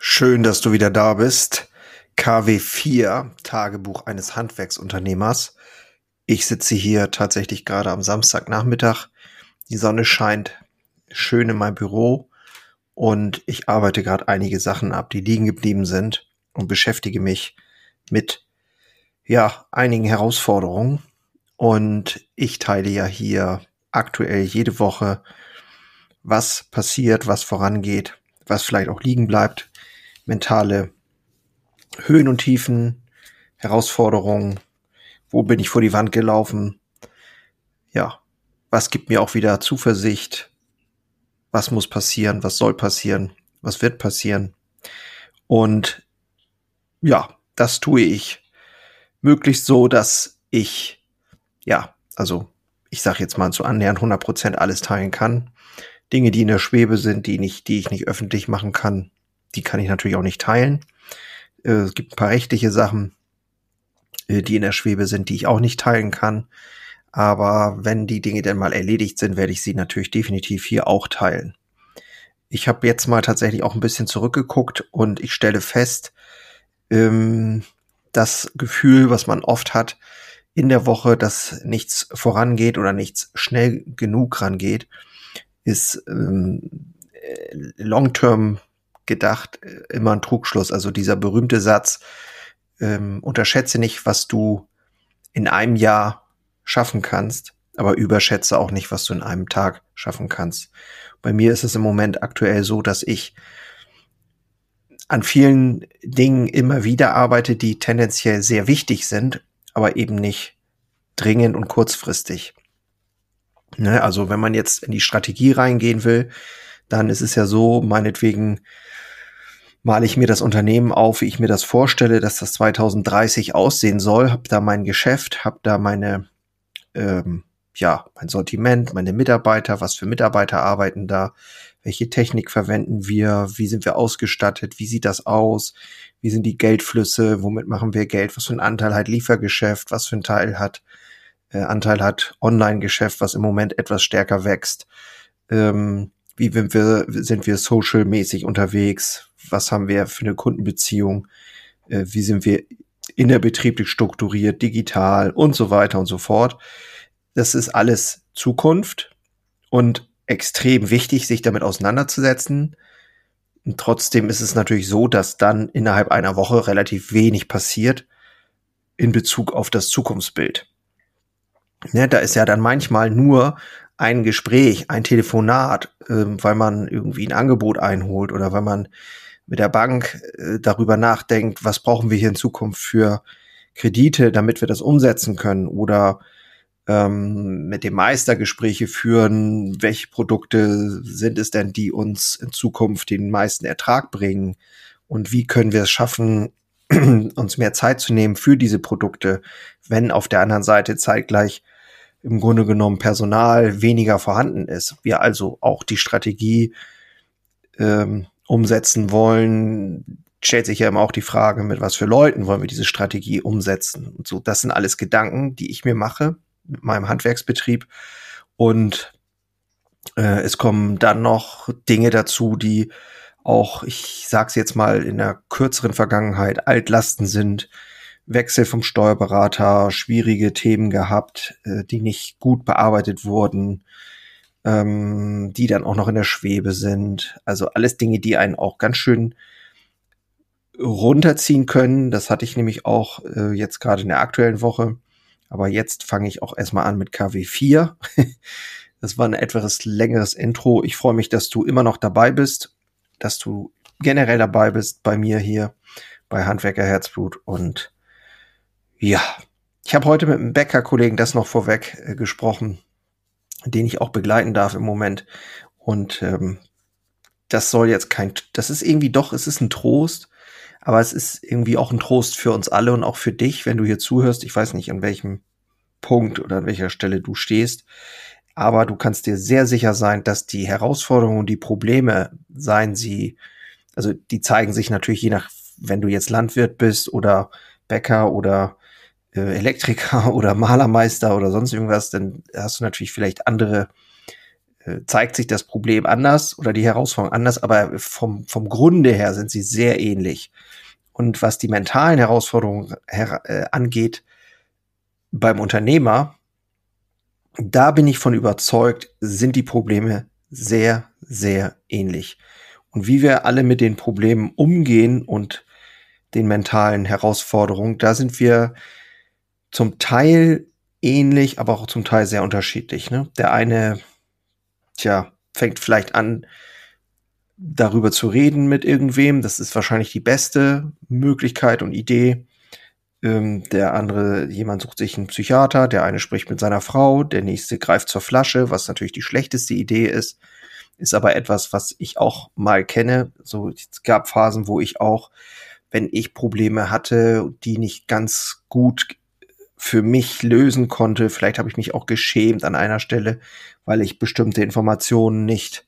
Schön, dass du wieder da bist. KW4, Tagebuch eines Handwerksunternehmers. Ich sitze hier tatsächlich gerade am Samstagnachmittag. Die Sonne scheint schön in meinem Büro und ich arbeite gerade einige Sachen ab, die liegen geblieben sind und beschäftige mich mit ja, einigen Herausforderungen. Und ich teile ja hier aktuell jede Woche, was passiert, was vorangeht, was vielleicht auch liegen bleibt, mentale Höhen und Tiefen, Herausforderungen, wo bin ich vor die Wand gelaufen, ja, was gibt mir auch wieder Zuversicht, was muss passieren, was soll passieren, was wird passieren. Und ja, das tue ich. Möglichst so, dass ich, ja, also ich sage jetzt mal zu annähernd 100 Prozent alles teilen kann. Dinge, die in der Schwebe sind, die nicht, die ich nicht öffentlich machen kann, die kann ich natürlich auch nicht teilen. Äh, es gibt ein paar rechtliche Sachen, äh, die in der Schwebe sind, die ich auch nicht teilen kann. Aber wenn die Dinge denn mal erledigt sind, werde ich sie natürlich definitiv hier auch teilen. Ich habe jetzt mal tatsächlich auch ein bisschen zurückgeguckt und ich stelle fest, ähm, das Gefühl, was man oft hat in der Woche, dass nichts vorangeht oder nichts schnell genug rangeht, ist ähm, äh, long-term gedacht äh, immer ein Trugschluss. Also dieser berühmte Satz, ähm, unterschätze nicht, was du in einem Jahr schaffen kannst, aber überschätze auch nicht, was du in einem Tag schaffen kannst. Bei mir ist es im Moment aktuell so, dass ich an vielen Dingen immer wieder arbeite, die tendenziell sehr wichtig sind, aber eben nicht dringend und kurzfristig. Ne, also wenn man jetzt in die Strategie reingehen will, dann ist es ja so, meinetwegen male ich mir das Unternehmen auf, wie ich mir das vorstelle, dass das 2030 aussehen soll, habe da mein Geschäft, habe da meine, ähm, ja, mein Sortiment, meine Mitarbeiter, was für Mitarbeiter arbeiten da, welche Technik verwenden wir, wie sind wir ausgestattet, wie sieht das aus, wie sind die Geldflüsse, womit machen wir Geld, was für ein Anteil hat Liefergeschäft, was für ein Teil hat äh, Anteil hat Online-Geschäft, was im Moment etwas stärker wächst. Ähm, wie sind wir, sind wir social-mäßig unterwegs? Was haben wir für eine Kundenbeziehung? Äh, wie sind wir innerbetrieblich strukturiert, digital und so weiter und so fort? Das ist alles Zukunft und extrem wichtig, sich damit auseinanderzusetzen. Und trotzdem ist es natürlich so, dass dann innerhalb einer Woche relativ wenig passiert in Bezug auf das Zukunftsbild. Ja, da ist ja dann manchmal nur ein Gespräch, ein Telefonat, äh, weil man irgendwie ein Angebot einholt oder weil man mit der Bank äh, darüber nachdenkt, was brauchen wir hier in Zukunft für Kredite, damit wir das umsetzen können oder ähm, mit dem Meister Gespräche führen, welche Produkte sind es denn, die uns in Zukunft den meisten Ertrag bringen? Und wie können wir es schaffen, uns mehr Zeit zu nehmen für diese Produkte, wenn auf der anderen Seite zeitgleich im Grunde genommen Personal weniger vorhanden ist. Wir also auch die Strategie ähm, umsetzen wollen, stellt sich ja immer auch die Frage, mit was für Leuten wollen wir diese Strategie umsetzen. Und so, das sind alles Gedanken, die ich mir mache mit meinem Handwerksbetrieb. Und äh, es kommen dann noch Dinge dazu, die auch, ich sag's jetzt mal, in der kürzeren Vergangenheit Altlasten sind, Wechsel vom Steuerberater, schwierige Themen gehabt, äh, die nicht gut bearbeitet wurden, ähm, die dann auch noch in der Schwebe sind. Also alles Dinge, die einen auch ganz schön runterziehen können. Das hatte ich nämlich auch äh, jetzt gerade in der aktuellen Woche. Aber jetzt fange ich auch erstmal an mit KW4. das war ein etwas längeres Intro. Ich freue mich, dass du immer noch dabei bist, dass du generell dabei bist bei mir hier bei Handwerker Herzblut und ja, ich habe heute mit einem Bäcker-Kollegen das noch vorweg äh, gesprochen, den ich auch begleiten darf im Moment. Und ähm, das soll jetzt kein, das ist irgendwie doch, es ist ein Trost, aber es ist irgendwie auch ein Trost für uns alle und auch für dich, wenn du hier zuhörst. Ich weiß nicht, an welchem Punkt oder an welcher Stelle du stehst, aber du kannst dir sehr sicher sein, dass die Herausforderungen und die Probleme, seien sie, also die zeigen sich natürlich je nach, wenn du jetzt Landwirt bist oder Bäcker oder Elektriker oder Malermeister oder sonst irgendwas, dann hast du natürlich vielleicht andere äh, zeigt sich das Problem anders oder die Herausforderung anders, aber vom, vom Grunde her sind sie sehr ähnlich. Und was die mentalen Herausforderungen her, äh, angeht, beim Unternehmer, da bin ich von überzeugt, sind die Probleme sehr, sehr ähnlich. Und wie wir alle mit den Problemen umgehen und den mentalen Herausforderungen, da sind wir zum Teil ähnlich, aber auch zum Teil sehr unterschiedlich. Ne? Der eine, tja, fängt vielleicht an, darüber zu reden mit irgendwem. Das ist wahrscheinlich die beste Möglichkeit und Idee. Ähm, der andere, jemand sucht sich einen Psychiater, der eine spricht mit seiner Frau, der nächste greift zur Flasche, was natürlich die schlechteste Idee ist, ist aber etwas, was ich auch mal kenne. So, es gab Phasen, wo ich auch, wenn ich Probleme hatte, die nicht ganz gut für mich lösen konnte. Vielleicht habe ich mich auch geschämt an einer Stelle, weil ich bestimmte Informationen nicht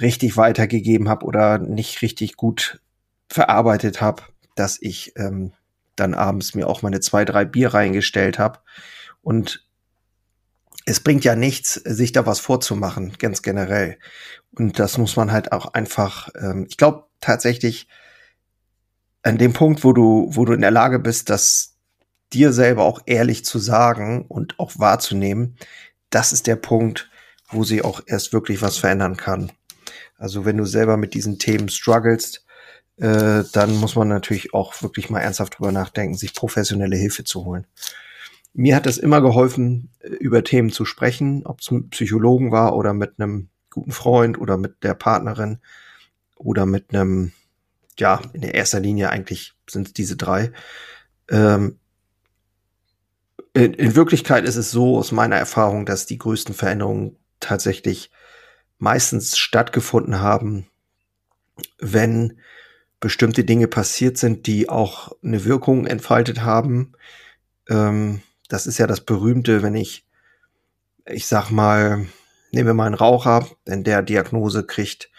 richtig weitergegeben habe oder nicht richtig gut verarbeitet habe, dass ich ähm, dann abends mir auch meine zwei, drei Bier reingestellt habe. Und es bringt ja nichts, sich da was vorzumachen, ganz generell. Und das muss man halt auch einfach, ähm, ich glaube tatsächlich, an dem Punkt, wo du, wo du in der Lage bist, das dir selber auch ehrlich zu sagen und auch wahrzunehmen, das ist der Punkt, wo sie auch erst wirklich was verändern kann. Also wenn du selber mit diesen Themen strugglest, äh, dann muss man natürlich auch wirklich mal ernsthaft drüber nachdenken, sich professionelle Hilfe zu holen. Mir hat es immer geholfen, äh, über Themen zu sprechen, ob es mit Psychologen war oder mit einem guten Freund oder mit der Partnerin oder mit einem, ja, in erster Linie eigentlich sind es diese drei. Ähm, in, in Wirklichkeit ist es so aus meiner Erfahrung, dass die größten Veränderungen tatsächlich meistens stattgefunden haben, wenn bestimmte Dinge passiert sind, die auch eine Wirkung entfaltet haben. Ähm, das ist ja das Berühmte, wenn ich, ich sag mal, nehmen wir mal einen Raucher, denn der Diagnose kriegt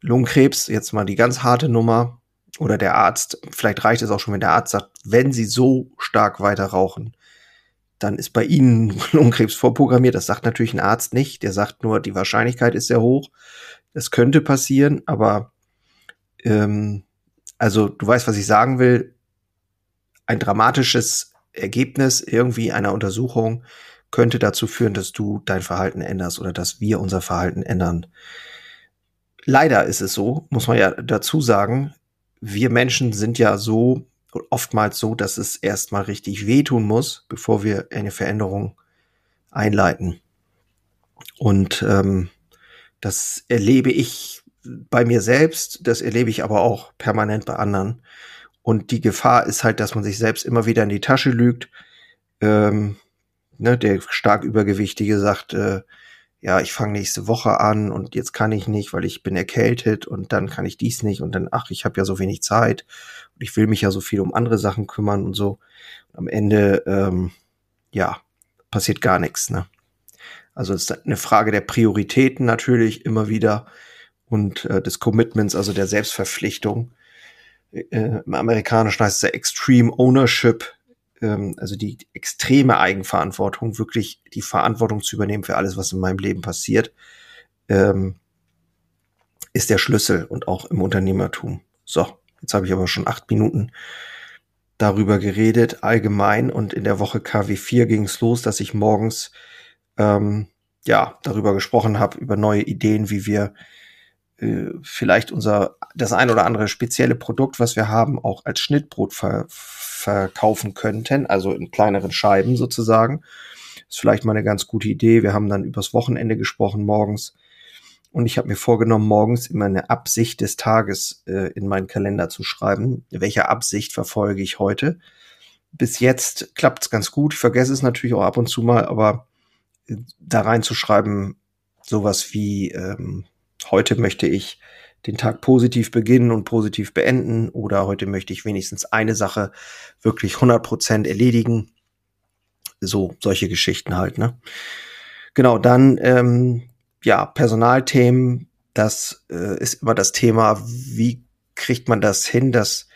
Lungenkrebs, jetzt mal die ganz harte Nummer, oder der Arzt, vielleicht reicht es auch schon, wenn der Arzt sagt, wenn Sie so stark weiter rauchen, dann ist bei Ihnen Lungenkrebs vorprogrammiert. Das sagt natürlich ein Arzt nicht. Der sagt nur, die Wahrscheinlichkeit ist sehr hoch. Das könnte passieren, aber ähm, also du weißt, was ich sagen will. Ein dramatisches Ergebnis irgendwie einer Untersuchung könnte dazu führen, dass du dein Verhalten änderst oder dass wir unser Verhalten ändern. Leider ist es so, muss man ja dazu sagen, wir Menschen sind ja so oftmals so, dass es erstmal richtig wehtun muss, bevor wir eine Veränderung einleiten. Und ähm, das erlebe ich bei mir selbst, das erlebe ich aber auch permanent bei anderen. Und die Gefahr ist halt, dass man sich selbst immer wieder in die Tasche lügt. Ähm, ne, der stark Übergewichtige sagt, äh, ja, ich fange nächste Woche an und jetzt kann ich nicht, weil ich bin erkältet und dann kann ich dies nicht und dann, ach, ich habe ja so wenig Zeit und ich will mich ja so viel um andere Sachen kümmern und so. Und am Ende, ähm, ja, passiert gar nichts. Ne? Also es ist eine Frage der Prioritäten natürlich immer wieder und äh, des Commitments, also der Selbstverpflichtung. Äh, Im Amerikanischen heißt es ja Extreme Ownership ähm, also die extreme Eigenverantwortung, wirklich die Verantwortung zu übernehmen für alles, was in meinem Leben passiert, ähm, ist der Schlüssel und auch im Unternehmertum. So, jetzt habe ich aber schon acht Minuten darüber geredet, allgemein. Und in der Woche KW4 ging es los, dass ich morgens ähm, ja darüber gesprochen habe, über neue Ideen, wie wir äh, vielleicht unser das ein oder andere spezielle Produkt, was wir haben, auch als Schnittbrot ver, verkaufen könnten, also in kleineren Scheiben sozusagen. Ist vielleicht mal eine ganz gute Idee. Wir haben dann übers Wochenende gesprochen morgens. Und ich habe mir vorgenommen, morgens immer eine Absicht des Tages äh, in meinen Kalender zu schreiben. Welche Absicht verfolge ich heute? Bis jetzt klappt es ganz gut. Ich vergesse es natürlich auch ab und zu mal, aber äh, da reinzuschreiben, sowas wie ähm, heute möchte ich den Tag positiv beginnen und positiv beenden oder heute möchte ich wenigstens eine Sache wirklich 100% erledigen. So, solche Geschichten halt, ne? Genau, dann, ähm, ja, Personalthemen, das äh, ist immer das Thema, wie kriegt man das hin, dass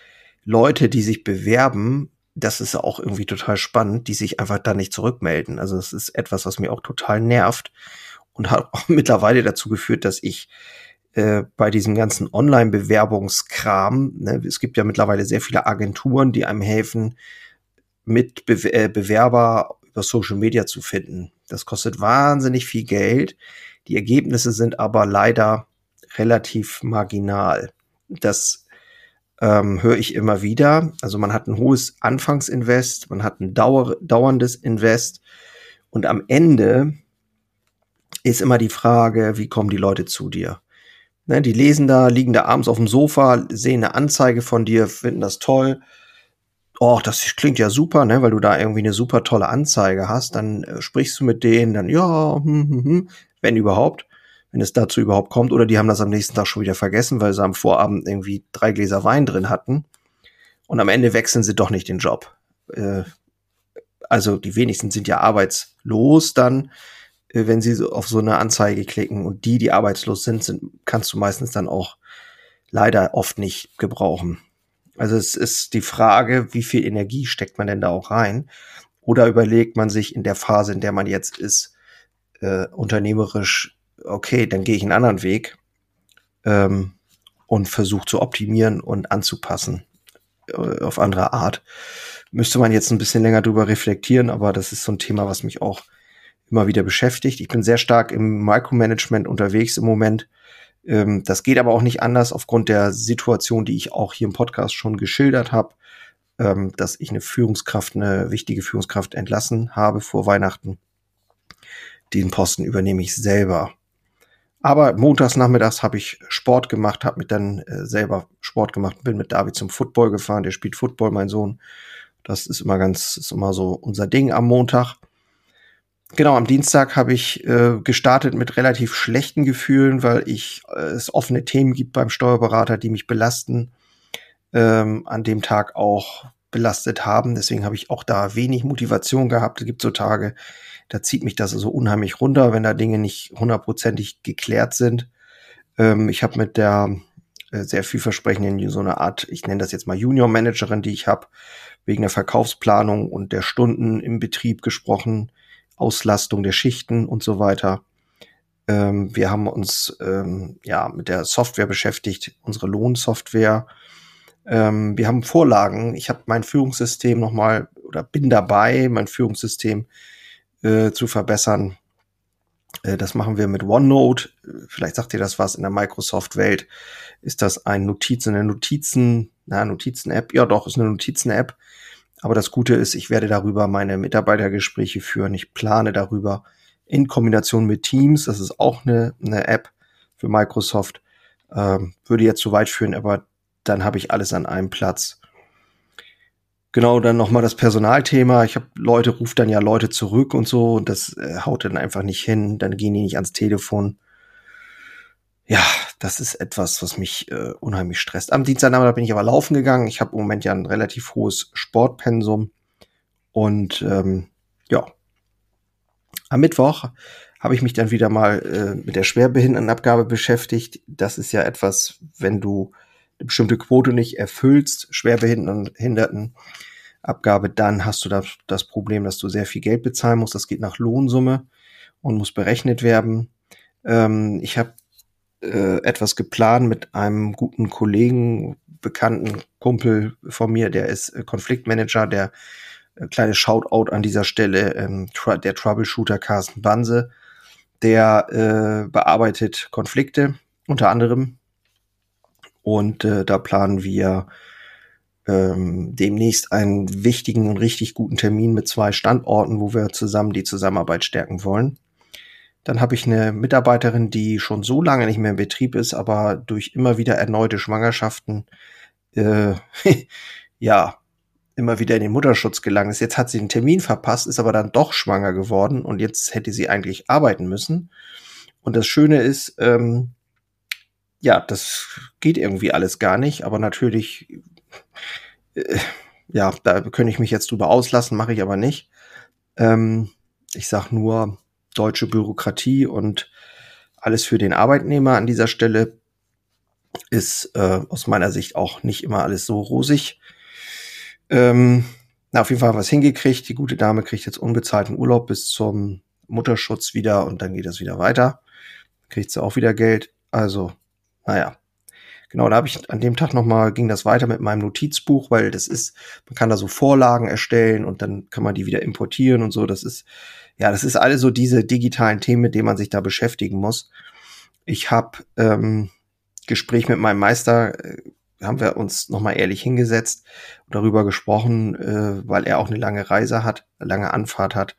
Leute, die sich bewerben, das ist auch irgendwie total spannend, die sich einfach da nicht zurückmelden. Also das ist etwas, was mir auch total nervt und hat auch mittlerweile dazu geführt, dass ich äh, bei diesem ganzen Online-Bewerbungskram, ne, es gibt ja mittlerweile sehr viele Agenturen, die einem helfen, mit Be äh, Bewerber über Social Media zu finden. Das kostet wahnsinnig viel Geld. Die Ergebnisse sind aber leider relativ marginal. Das ähm, höre ich immer wieder. Also man hat ein hohes Anfangsinvest, man hat ein dauer, dauerndes Invest und am Ende ist immer die Frage, wie kommen die Leute zu dir? Ne, die lesen da, liegen da abends auf dem Sofa, sehen eine Anzeige von dir, finden das toll. Oh, das klingt ja super, ne, weil du da irgendwie eine super tolle Anzeige hast. Dann äh, sprichst du mit denen, dann ja, hm, hm, hm, wenn überhaupt wenn es dazu überhaupt kommt, oder die haben das am nächsten Tag schon wieder vergessen, weil sie am Vorabend irgendwie drei Gläser Wein drin hatten. Und am Ende wechseln sie doch nicht den Job. Äh, also die wenigsten sind ja arbeitslos dann, wenn sie auf so eine Anzeige klicken. Und die, die arbeitslos sind, sind, kannst du meistens dann auch leider oft nicht gebrauchen. Also es ist die Frage, wie viel Energie steckt man denn da auch rein? Oder überlegt man sich in der Phase, in der man jetzt ist, äh, unternehmerisch okay, dann gehe ich einen anderen Weg ähm, und versuche zu optimieren und anzupassen äh, auf andere Art. Müsste man jetzt ein bisschen länger drüber reflektieren, aber das ist so ein Thema, was mich auch immer wieder beschäftigt. Ich bin sehr stark im Micromanagement unterwegs im Moment. Ähm, das geht aber auch nicht anders aufgrund der Situation, die ich auch hier im Podcast schon geschildert habe, ähm, dass ich eine Führungskraft, eine wichtige Führungskraft entlassen habe vor Weihnachten. Den Posten übernehme ich selber. Aber montags nachmittags habe ich Sport gemacht, habe mit dann äh, selber Sport gemacht, bin mit David zum Football gefahren. Der spielt Football, mein Sohn. Das ist immer ganz, ist immer so unser Ding am Montag. Genau, am Dienstag habe ich äh, gestartet mit relativ schlechten Gefühlen, weil ich äh, es offene Themen gibt beim Steuerberater, die mich belasten. Ähm, an dem Tag auch belastet haben. Deswegen habe ich auch da wenig Motivation gehabt. Es gibt so Tage, da zieht mich das so unheimlich runter, wenn da Dinge nicht hundertprozentig geklärt sind. Ähm, ich habe mit der äh, sehr vielversprechenden, so eine Art, ich nenne das jetzt mal Junior-Managerin, die ich habe, wegen der Verkaufsplanung und der Stunden im Betrieb gesprochen, Auslastung der Schichten und so weiter. Ähm, wir haben uns ähm, ja mit der Software beschäftigt, unsere Lohnsoftware. Ähm, wir haben Vorlagen. Ich habe mein Führungssystem nochmal oder bin dabei, mein Führungssystem äh, zu verbessern. Äh, das machen wir mit OneNote. Vielleicht sagt ihr das was in der Microsoft-Welt. Ist das ein Notiz, eine Notizen, na, Notizen-App? Ja, doch, ist eine Notizen-App. Aber das Gute ist, ich werde darüber meine Mitarbeitergespräche führen. Ich plane darüber in Kombination mit Teams. Das ist auch eine, eine App für Microsoft. Ähm, würde jetzt zu weit führen, aber dann habe ich alles an einem Platz. Genau, dann nochmal das Personalthema. Ich habe Leute, ruft dann ja Leute zurück und so und das äh, haut dann einfach nicht hin. Dann gehen die nicht ans Telefon. Ja, das ist etwas, was mich äh, unheimlich stresst. Am Dienstagnachmittag bin ich aber laufen gegangen. Ich habe im Moment ja ein relativ hohes Sportpensum. Und ähm, ja, am Mittwoch habe ich mich dann wieder mal äh, mit der Schwerbehindertenabgabe beschäftigt. Das ist ja etwas, wenn du eine bestimmte Quote nicht erfüllst, Schwerbehinderten Abgabe, dann hast du das, das Problem, dass du sehr viel Geld bezahlen musst. Das geht nach Lohnsumme und muss berechnet werden. Ähm, ich habe äh, etwas geplant mit einem guten Kollegen, bekannten Kumpel von mir, der ist äh, Konfliktmanager, der äh, kleine Shoutout an dieser Stelle, ähm, der Troubleshooter Carsten Banse, der äh, bearbeitet Konflikte unter anderem und äh, da planen wir ähm, demnächst einen wichtigen und richtig guten Termin mit zwei Standorten, wo wir zusammen die Zusammenarbeit stärken wollen. Dann habe ich eine Mitarbeiterin, die schon so lange nicht mehr im Betrieb ist, aber durch immer wieder erneute Schwangerschaften äh, ja immer wieder in den Mutterschutz gelangt ist. Jetzt hat sie den Termin verpasst, ist aber dann doch schwanger geworden und jetzt hätte sie eigentlich arbeiten müssen. Und das Schöne ist, ähm, ja, das geht irgendwie alles gar nicht, aber natürlich, äh, ja, da könnte ich mich jetzt drüber auslassen, mache ich aber nicht. Ähm, ich sag nur deutsche Bürokratie und alles für den Arbeitnehmer an dieser Stelle ist äh, aus meiner Sicht auch nicht immer alles so rosig. Ähm, na, auf jeden Fall haben wir es hingekriegt. Die gute Dame kriegt jetzt unbezahlten Urlaub bis zum Mutterschutz wieder und dann geht das wieder weiter. Kriegt sie auch wieder Geld. Also, naja. Genau, da habe ich an dem Tag nochmal, ging das weiter mit meinem Notizbuch, weil das ist, man kann da so Vorlagen erstellen und dann kann man die wieder importieren und so. Das ist, ja, das ist alles so diese digitalen Themen, mit denen man sich da beschäftigen muss. Ich habe ähm, Gespräch mit meinem Meister, äh, haben wir uns nochmal ehrlich hingesetzt und darüber gesprochen, äh, weil er auch eine lange Reise hat, eine lange Anfahrt hat.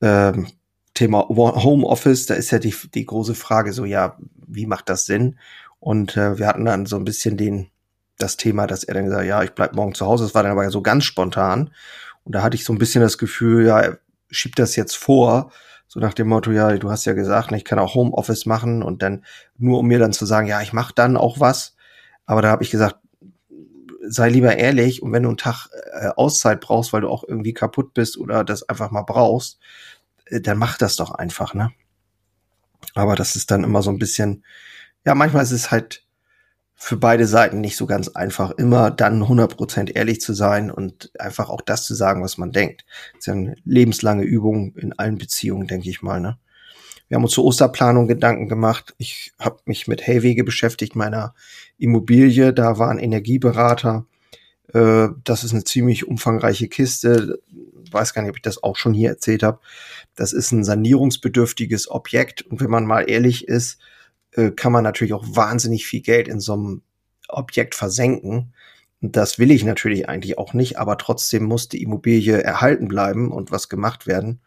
Ähm, Thema Homeoffice, da ist ja die, die große Frage so, ja, wie macht das Sinn? Und äh, wir hatten dann so ein bisschen den, das Thema, dass er dann gesagt, ja, ich bleib morgen zu Hause. Das war dann aber so ganz spontan. Und da hatte ich so ein bisschen das Gefühl, ja, schiebt das jetzt vor, so nach dem Motto, ja, du hast ja gesagt, ich kann auch Homeoffice machen und dann nur um mir dann zu sagen, ja, ich mache dann auch was. Aber da habe ich gesagt, sei lieber ehrlich und wenn du einen Tag äh, Auszeit brauchst, weil du auch irgendwie kaputt bist oder das einfach mal brauchst, äh, dann mach das doch einfach, ne? Aber das ist dann immer so ein bisschen, ja, manchmal ist es halt für beide Seiten nicht so ganz einfach, immer dann 100% ehrlich zu sein und einfach auch das zu sagen, was man denkt. Das ist ja eine lebenslange Übung in allen Beziehungen, denke ich mal. Ne? Wir haben uns zur Osterplanung Gedanken gemacht. Ich habe mich mit Hellwege beschäftigt, meiner Immobilie. Da war ein Energieberater. Äh, das ist eine ziemlich umfangreiche Kiste. Weiß gar nicht, ob ich das auch schon hier erzählt habe. Das ist ein sanierungsbedürftiges Objekt. Und wenn man mal ehrlich ist, äh, kann man natürlich auch wahnsinnig viel Geld in so einem Objekt versenken. Das will ich natürlich eigentlich auch nicht, aber trotzdem muss die Immobilie erhalten bleiben und was gemacht werden.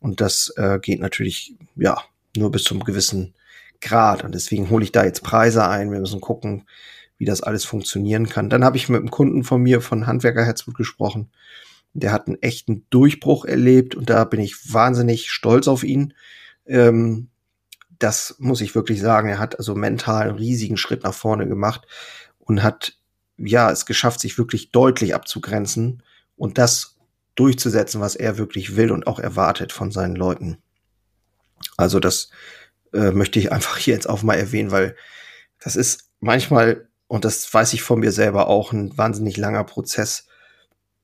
Und das äh, geht natürlich, ja, nur bis zum gewissen Grad. Und deswegen hole ich da jetzt Preise ein. Wir müssen gucken, wie das alles funktionieren kann. Dann habe ich mit einem Kunden von mir von Handwerker Herzblut gesprochen. Der hat einen echten Durchbruch erlebt und da bin ich wahnsinnig stolz auf ihn. Ähm, das muss ich wirklich sagen. Er hat also mental einen riesigen Schritt nach vorne gemacht und hat ja es geschafft, sich wirklich deutlich abzugrenzen und das durchzusetzen, was er wirklich will und auch erwartet von seinen Leuten. Also das äh, möchte ich einfach hier jetzt auch mal erwähnen, weil das ist manchmal, und das weiß ich von mir selber auch, ein wahnsinnig langer Prozess,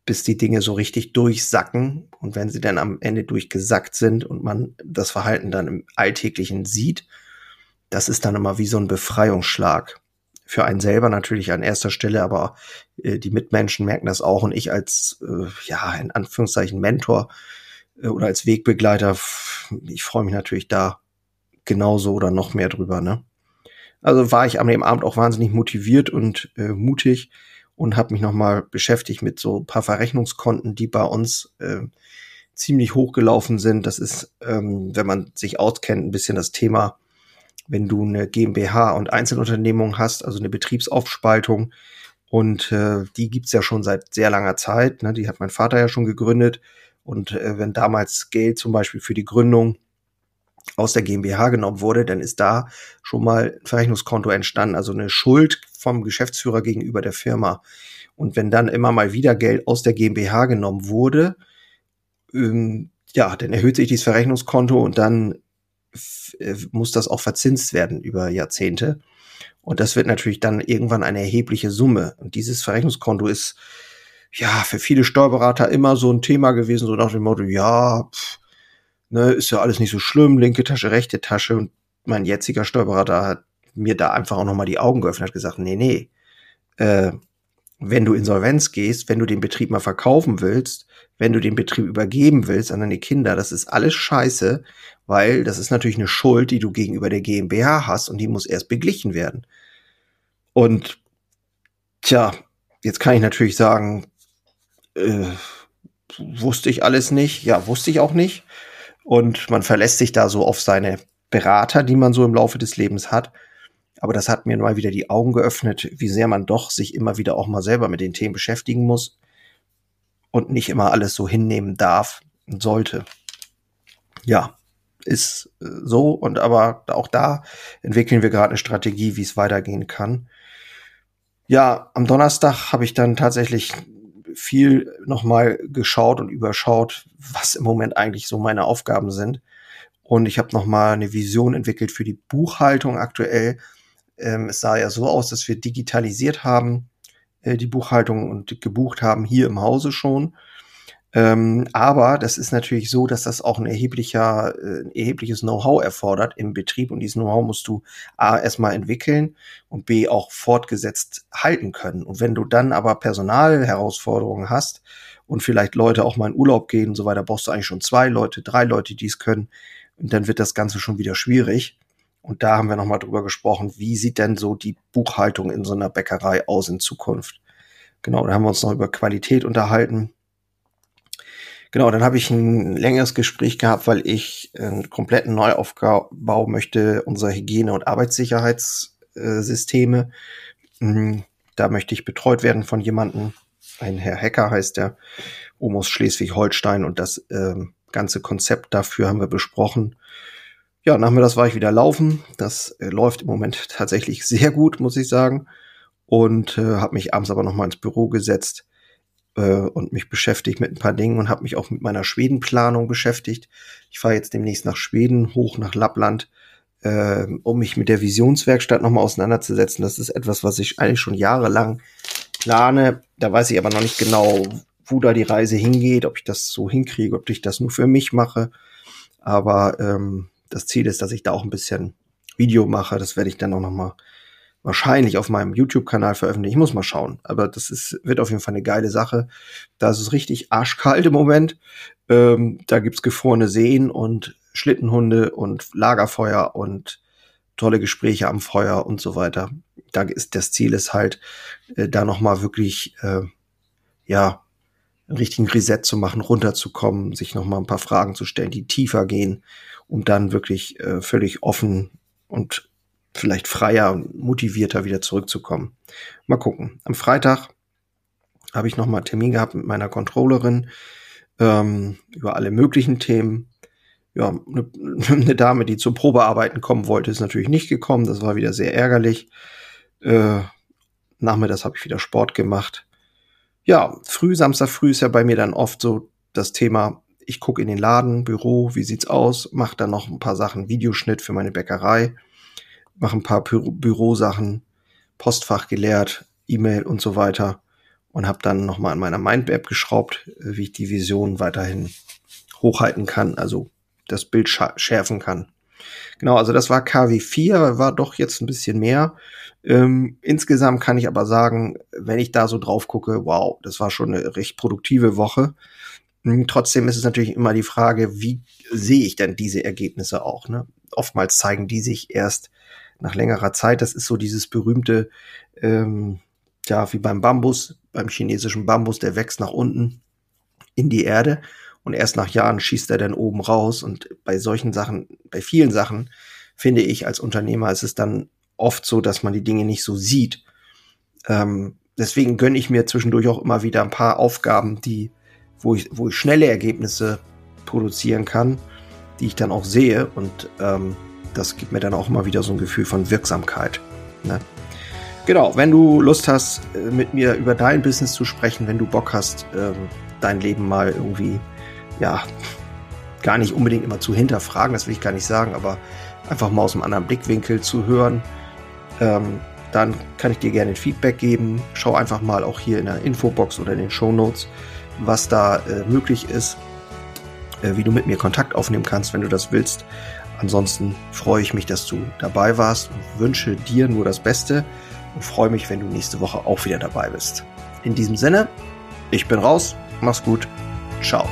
bis die Dinge so richtig durchsacken. Und wenn sie dann am Ende durchgesackt sind und man das Verhalten dann im Alltäglichen sieht, das ist dann immer wie so ein Befreiungsschlag. Für einen selber natürlich an erster Stelle, aber äh, die Mitmenschen merken das auch und ich als, äh, ja, in Anführungszeichen Mentor äh, oder als Wegbegleiter, ich freue mich natürlich da genauso oder noch mehr drüber, ne? Also war ich am dem Abend auch wahnsinnig motiviert und äh, mutig und habe mich nochmal beschäftigt mit so ein paar Verrechnungskonten, die bei uns äh, ziemlich hochgelaufen sind. Das ist, ähm, wenn man sich auskennt, ein bisschen das Thema, wenn du eine GmbH und Einzelunternehmung hast, also eine Betriebsaufspaltung. Und äh, die gibt's ja schon seit sehr langer Zeit. Ne? Die hat mein Vater ja schon gegründet. Und äh, wenn damals Geld zum Beispiel für die Gründung aus der GmbH genommen wurde, dann ist da schon mal ein Verrechnungskonto entstanden, also eine Schuld vom Geschäftsführer gegenüber der Firma. Und wenn dann immer mal wieder Geld aus der GmbH genommen wurde, ähm, ja, dann erhöht sich dieses Verrechnungskonto und dann äh, muss das auch verzinst werden über Jahrzehnte. Und das wird natürlich dann irgendwann eine erhebliche Summe. Und dieses Verrechnungskonto ist ja für viele Steuerberater immer so ein Thema gewesen, so nach dem Motto, ja, pff, ne, ist ja alles nicht so schlimm, linke Tasche, rechte Tasche. Und mein jetziger Steuerberater hat mir da einfach auch nochmal die Augen geöffnet, hat gesagt, nee, nee, äh, wenn du Insolvenz gehst, wenn du den Betrieb mal verkaufen willst, wenn du den Betrieb übergeben willst an deine Kinder, das ist alles scheiße, weil das ist natürlich eine Schuld, die du gegenüber der GmbH hast und die muss erst beglichen werden. Und tja, jetzt kann ich natürlich sagen, äh, wusste ich alles nicht. Ja, wusste ich auch nicht. Und man verlässt sich da so auf seine Berater, die man so im Laufe des Lebens hat. Aber das hat mir mal wieder die Augen geöffnet, wie sehr man doch sich immer wieder auch mal selber mit den Themen beschäftigen muss und nicht immer alles so hinnehmen darf und sollte. Ja, ist äh, so und aber auch da entwickeln wir gerade eine Strategie, wie es weitergehen kann. Ja, am Donnerstag habe ich dann tatsächlich viel nochmal geschaut und überschaut, was im Moment eigentlich so meine Aufgaben sind. Und ich habe nochmal eine Vision entwickelt für die Buchhaltung aktuell. Ähm, es sah ja so aus, dass wir digitalisiert haben, äh, die Buchhaltung und gebucht haben hier im Hause schon. Ähm, aber das ist natürlich so, dass das auch ein erheblicher, äh, erhebliches Know-how erfordert im Betrieb und dieses Know-how musst du A erstmal entwickeln und B auch fortgesetzt halten können. Und wenn du dann aber Personalherausforderungen hast und vielleicht Leute auch mal in Urlaub gehen und so weiter, brauchst du eigentlich schon zwei Leute, drei Leute, die es können. Und dann wird das Ganze schon wieder schwierig. Und da haben wir nochmal drüber gesprochen, wie sieht denn so die Buchhaltung in so einer Bäckerei aus in Zukunft? Genau, da haben wir uns noch über Qualität unterhalten Genau, dann habe ich ein längeres Gespräch gehabt, weil ich einen kompletten Neuaufbau möchte unserer Hygiene- und Arbeitssicherheitssysteme. Mhm, da möchte ich betreut werden von jemandem. Ein Herr Hacker heißt der, Omos Schleswig-Holstein und das äh, ganze Konzept dafür haben wir besprochen. Ja, nachmittags war ich wieder laufen. Das äh, läuft im Moment tatsächlich sehr gut, muss ich sagen. Und äh, habe mich abends aber noch mal ins Büro gesetzt äh, und mich beschäftigt mit ein paar Dingen und habe mich auch mit meiner Schwedenplanung beschäftigt. Ich fahre jetzt demnächst nach Schweden, hoch nach Lappland, äh, um mich mit der Visionswerkstatt nochmal auseinanderzusetzen. Das ist etwas, was ich eigentlich schon jahrelang plane. Da weiß ich aber noch nicht genau, wo da die Reise hingeht, ob ich das so hinkriege, ob ich das nur für mich mache. Aber ähm, das Ziel ist, dass ich da auch ein bisschen Video mache. Das werde ich dann auch noch mal wahrscheinlich auf meinem YouTube-Kanal veröffentlichen. Ich muss mal schauen. Aber das ist, wird auf jeden Fall eine geile Sache. Da ist es richtig arschkalt im Moment. Ähm, da gibt's gefrorene Seen und Schlittenhunde und Lagerfeuer und tolle Gespräche am Feuer und so weiter. Da ist das Ziel ist halt, äh, da nochmal wirklich, äh, ja, einen richtigen Reset zu machen, runterzukommen, sich nochmal ein paar Fragen zu stellen, die tiefer gehen, um dann wirklich äh, völlig offen und vielleicht freier und motivierter wieder zurückzukommen. Mal gucken. Am Freitag habe ich nochmal Termin gehabt mit meiner Controllerin ähm, über alle möglichen Themen. Ja, eine, eine Dame, die zum Probearbeiten kommen wollte, ist natürlich nicht gekommen. Das war wieder sehr ärgerlich. Äh, nachmittags habe ich wieder Sport gemacht. Ja, früh, Samstag früh ist ja bei mir dann oft so das Thema, ich gucke in den Laden, Büro, wie sieht's aus, mache dann noch ein paar Sachen, Videoschnitt für meine Bäckerei mache ein paar Bü Bürosachen, Postfach geleert, E-Mail und so weiter und habe dann nochmal an meiner Mindmap geschraubt, wie ich die Vision weiterhin hochhalten kann, also das Bild schärfen kann. Genau, also das war KW4, war doch jetzt ein bisschen mehr. Ähm, insgesamt kann ich aber sagen, wenn ich da so drauf gucke, wow, das war schon eine recht produktive Woche. Hm, trotzdem ist es natürlich immer die Frage, wie sehe ich denn diese Ergebnisse auch? Ne? Oftmals zeigen die sich erst nach längerer Zeit. Das ist so dieses berühmte, ähm, ja, wie beim Bambus, beim chinesischen Bambus, der wächst nach unten in die Erde und erst nach Jahren schießt er dann oben raus. Und bei solchen Sachen, bei vielen Sachen, finde ich als Unternehmer, ist es dann oft so, dass man die Dinge nicht so sieht. Ähm, deswegen gönne ich mir zwischendurch auch immer wieder ein paar Aufgaben, die, wo ich, wo ich schnelle Ergebnisse produzieren kann, die ich dann auch sehe und ähm, das gibt mir dann auch mal wieder so ein Gefühl von Wirksamkeit. Ne? Genau, wenn du Lust hast, äh, mit mir über dein Business zu sprechen, wenn du Bock hast, ähm, dein Leben mal irgendwie, ja, gar nicht unbedingt immer zu hinterfragen, das will ich gar nicht sagen, aber einfach mal aus einem anderen Blickwinkel zu hören, ähm, dann kann ich dir gerne ein Feedback geben. Schau einfach mal auch hier in der Infobox oder in den Show Notes, was da äh, möglich ist, äh, wie du mit mir Kontakt aufnehmen kannst, wenn du das willst. Ansonsten freue ich mich, dass du dabei warst und wünsche dir nur das Beste und freue mich, wenn du nächste Woche auch wieder dabei bist. In diesem Sinne, ich bin raus, mach's gut, ciao.